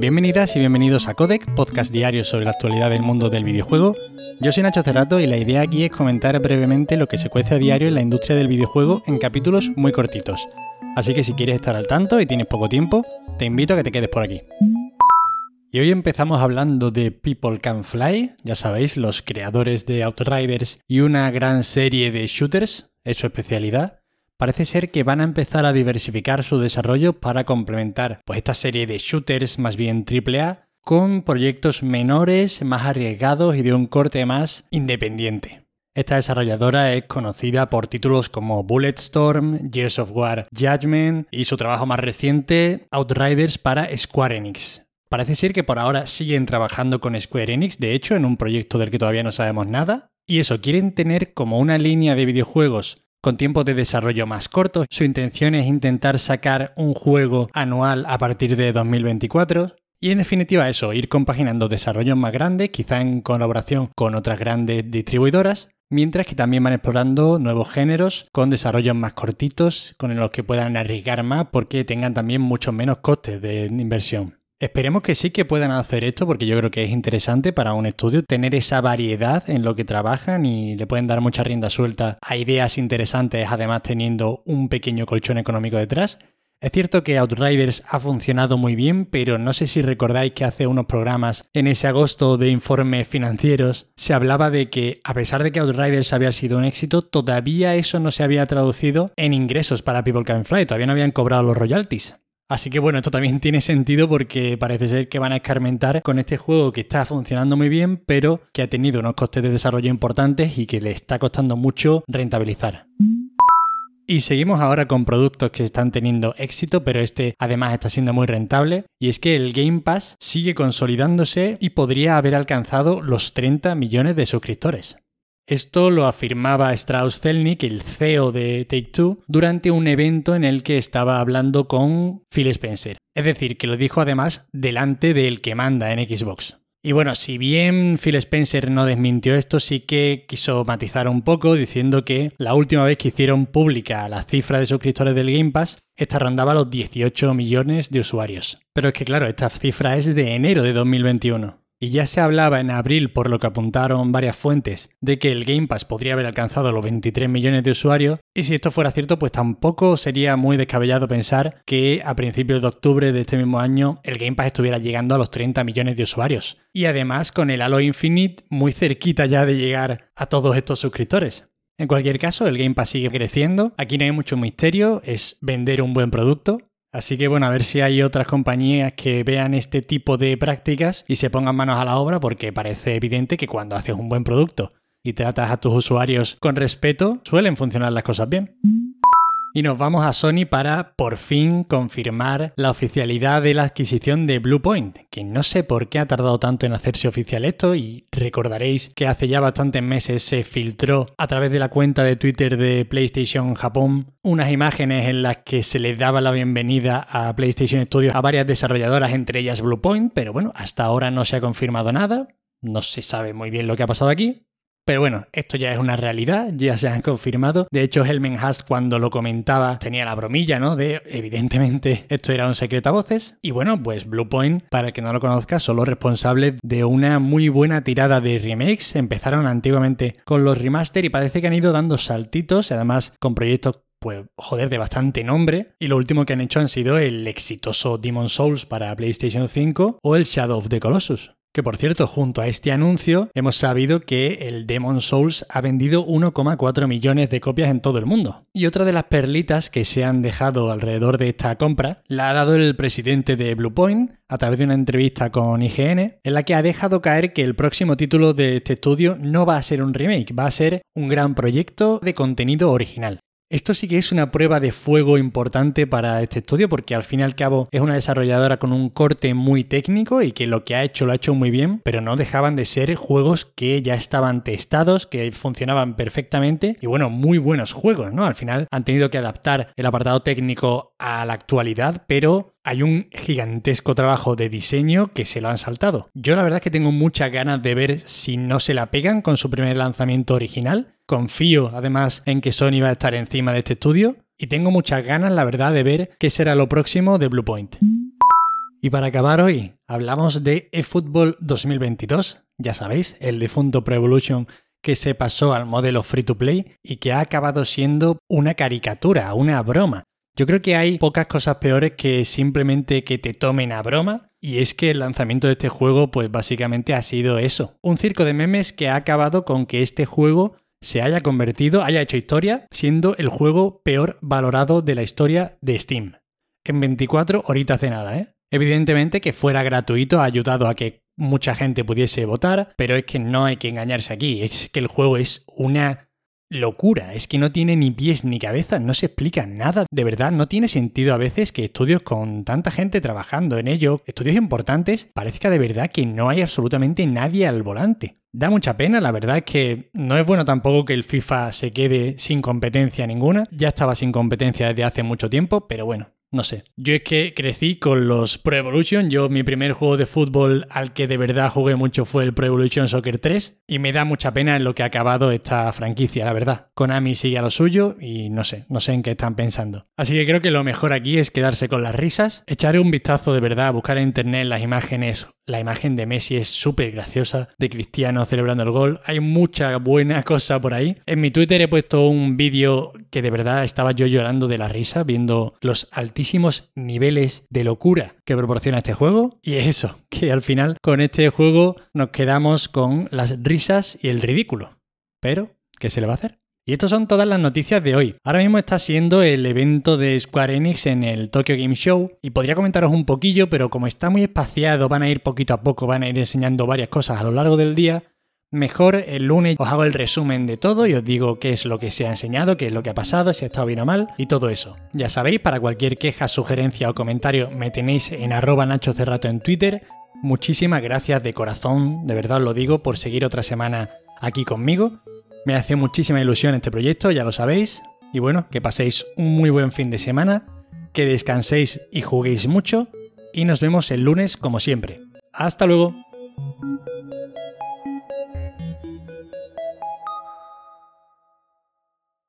Bienvenidas y bienvenidos a Codec, podcast diario sobre la actualidad del mundo del videojuego. Yo soy Nacho Cerrato y la idea aquí es comentar brevemente lo que se cuece a diario en la industria del videojuego en capítulos muy cortitos. Así que si quieres estar al tanto y tienes poco tiempo, te invito a que te quedes por aquí. Y hoy empezamos hablando de People Can Fly, ya sabéis, los creadores de Outriders y una gran serie de shooters, es su especialidad parece ser que van a empezar a diversificar su desarrollo para complementar pues, esta serie de shooters más bien AAA con proyectos menores, más arriesgados y de un corte más independiente. Esta desarrolladora es conocida por títulos como Bulletstorm, Gears of War Judgment y su trabajo más reciente, Outriders para Square Enix. Parece ser que por ahora siguen trabajando con Square Enix, de hecho, en un proyecto del que todavía no sabemos nada. Y eso, quieren tener como una línea de videojuegos con tiempos de desarrollo más cortos. Su intención es intentar sacar un juego anual a partir de 2024. Y en definitiva eso, ir compaginando desarrollos más grandes, quizá en colaboración con otras grandes distribuidoras, mientras que también van explorando nuevos géneros con desarrollos más cortitos, con los que puedan arriesgar más porque tengan también muchos menos costes de inversión. Esperemos que sí que puedan hacer esto porque yo creo que es interesante para un estudio tener esa variedad en lo que trabajan y le pueden dar mucha rienda suelta a ideas interesantes además teniendo un pequeño colchón económico detrás. Es cierto que Outriders ha funcionado muy bien, pero no sé si recordáis que hace unos programas en ese agosto de informes financieros se hablaba de que a pesar de que Outriders había sido un éxito, todavía eso no se había traducido en ingresos para People Can Fly, todavía no habían cobrado los royalties. Así que bueno, esto también tiene sentido porque parece ser que van a escarmentar con este juego que está funcionando muy bien, pero que ha tenido unos costes de desarrollo importantes y que le está costando mucho rentabilizar. Y seguimos ahora con productos que están teniendo éxito, pero este además está siendo muy rentable. Y es que el Game Pass sigue consolidándose y podría haber alcanzado los 30 millones de suscriptores. Esto lo afirmaba Strauss Zelnick, el CEO de Take Two, durante un evento en el que estaba hablando con Phil Spencer. Es decir, que lo dijo además delante del que manda en Xbox. Y bueno, si bien Phil Spencer no desmintió esto, sí que quiso matizar un poco diciendo que la última vez que hicieron pública la cifra de suscriptores del Game Pass, esta rondaba los 18 millones de usuarios. Pero es que claro, esta cifra es de enero de 2021. Y ya se hablaba en abril, por lo que apuntaron varias fuentes, de que el Game Pass podría haber alcanzado los 23 millones de usuarios, y si esto fuera cierto, pues tampoco sería muy descabellado pensar que a principios de octubre de este mismo año el Game Pass estuviera llegando a los 30 millones de usuarios. Y además con el Halo Infinite muy cerquita ya de llegar a todos estos suscriptores. En cualquier caso, el Game Pass sigue creciendo, aquí no hay mucho misterio, es vender un buen producto, Así que bueno, a ver si hay otras compañías que vean este tipo de prácticas y se pongan manos a la obra porque parece evidente que cuando haces un buen producto y tratas a tus usuarios con respeto, suelen funcionar las cosas bien. Y nos vamos a Sony para por fin confirmar la oficialidad de la adquisición de Bluepoint, que no sé por qué ha tardado tanto en hacerse oficial esto y recordaréis que hace ya bastantes meses se filtró a través de la cuenta de Twitter de PlayStation Japón unas imágenes en las que se le daba la bienvenida a PlayStation Studios a varias desarrolladoras, entre ellas Bluepoint, pero bueno, hasta ahora no se ha confirmado nada, no se sabe muy bien lo que ha pasado aquí, pero bueno, esto ya es una realidad, ya se han confirmado. De hecho, Helmen Haas cuando lo comentaba tenía la bromilla, ¿no? De evidentemente esto era un secreto a voces. Y bueno, pues Bluepoint, para el que no lo conozca, son los responsables de una muy buena tirada de remakes. Empezaron antiguamente con los remaster y parece que han ido dando saltitos, además con proyectos pues joder, de bastante nombre. Y lo último que han hecho han sido el exitoso Demon Souls para PlayStation 5 o el Shadow of the Colossus. Que por cierto, junto a este anuncio hemos sabido que el Demon Souls ha vendido 1,4 millones de copias en todo el mundo. Y otra de las perlitas que se han dejado alrededor de esta compra la ha dado el presidente de Bluepoint a través de una entrevista con IGN, en la que ha dejado caer que el próximo título de este estudio no va a ser un remake, va a ser un gran proyecto de contenido original. Esto sí que es una prueba de fuego importante para este estudio porque al fin y al cabo es una desarrolladora con un corte muy técnico y que lo que ha hecho lo ha hecho muy bien, pero no dejaban de ser juegos que ya estaban testados, que funcionaban perfectamente y bueno, muy buenos juegos, ¿no? Al final han tenido que adaptar el apartado técnico a la actualidad, pero hay un gigantesco trabajo de diseño que se lo han saltado. Yo la verdad es que tengo muchas ganas de ver si no se la pegan con su primer lanzamiento original Confío además en que Sony va a estar encima de este estudio y tengo muchas ganas, la verdad, de ver qué será lo próximo de Bluepoint. Y para acabar hoy, hablamos de eFootball 2022, ya sabéis, el difunto Pro Evolution que se pasó al modelo free to play y que ha acabado siendo una caricatura, una broma. Yo creo que hay pocas cosas peores que simplemente que te tomen a broma. Y es que el lanzamiento de este juego, pues básicamente ha sido eso. Un circo de memes que ha acabado con que este juego se haya convertido, haya hecho historia, siendo el juego peor valorado de la historia de Steam. En 24 horitas de nada, ¿eh? Evidentemente que fuera gratuito ha ayudado a que mucha gente pudiese votar, pero es que no hay que engañarse aquí, es que el juego es una locura, es que no tiene ni pies ni cabeza, no se explica nada, de verdad no tiene sentido a veces que estudios con tanta gente trabajando en ello, estudios importantes, parezca de verdad que no hay absolutamente nadie al volante. Da mucha pena, la verdad es que no es bueno tampoco que el FIFA se quede sin competencia ninguna, ya estaba sin competencia desde hace mucho tiempo, pero bueno, no sé. Yo es que crecí con los Pro Evolution. Yo, mi primer juego de fútbol al que de verdad jugué mucho fue el Pro Evolution Soccer 3. Y me da mucha pena en lo que ha acabado esta franquicia, la verdad. Konami sigue a lo suyo y no sé, no sé en qué están pensando. Así que creo que lo mejor aquí es quedarse con las risas, echar un vistazo de verdad, buscar en internet las imágenes la imagen de Messi es súper graciosa, de Cristiano celebrando el gol. Hay mucha buena cosa por ahí. En mi Twitter he puesto un vídeo que de verdad estaba yo llorando de la risa viendo los altísimos niveles de locura que proporciona este juego. Y es eso, que al final con este juego nos quedamos con las risas y el ridículo. Pero, ¿qué se le va a hacer? Y estas son todas las noticias de hoy. Ahora mismo está siendo el evento de Square Enix en el Tokyo Game Show y podría comentaros un poquillo, pero como está muy espaciado, van a ir poquito a poco, van a ir enseñando varias cosas a lo largo del día. Mejor el lunes os hago el resumen de todo y os digo qué es lo que se ha enseñado, qué es lo que ha pasado, si ha estado bien o mal y todo eso. Ya sabéis, para cualquier queja, sugerencia o comentario me tenéis en arroba Nacho Cerrato en Twitter. Muchísimas gracias de corazón, de verdad os lo digo, por seguir otra semana aquí conmigo. Me hace muchísima ilusión este proyecto, ya lo sabéis. Y bueno, que paséis un muy buen fin de semana, que descanséis y juguéis mucho. Y nos vemos el lunes como siempre. Hasta luego.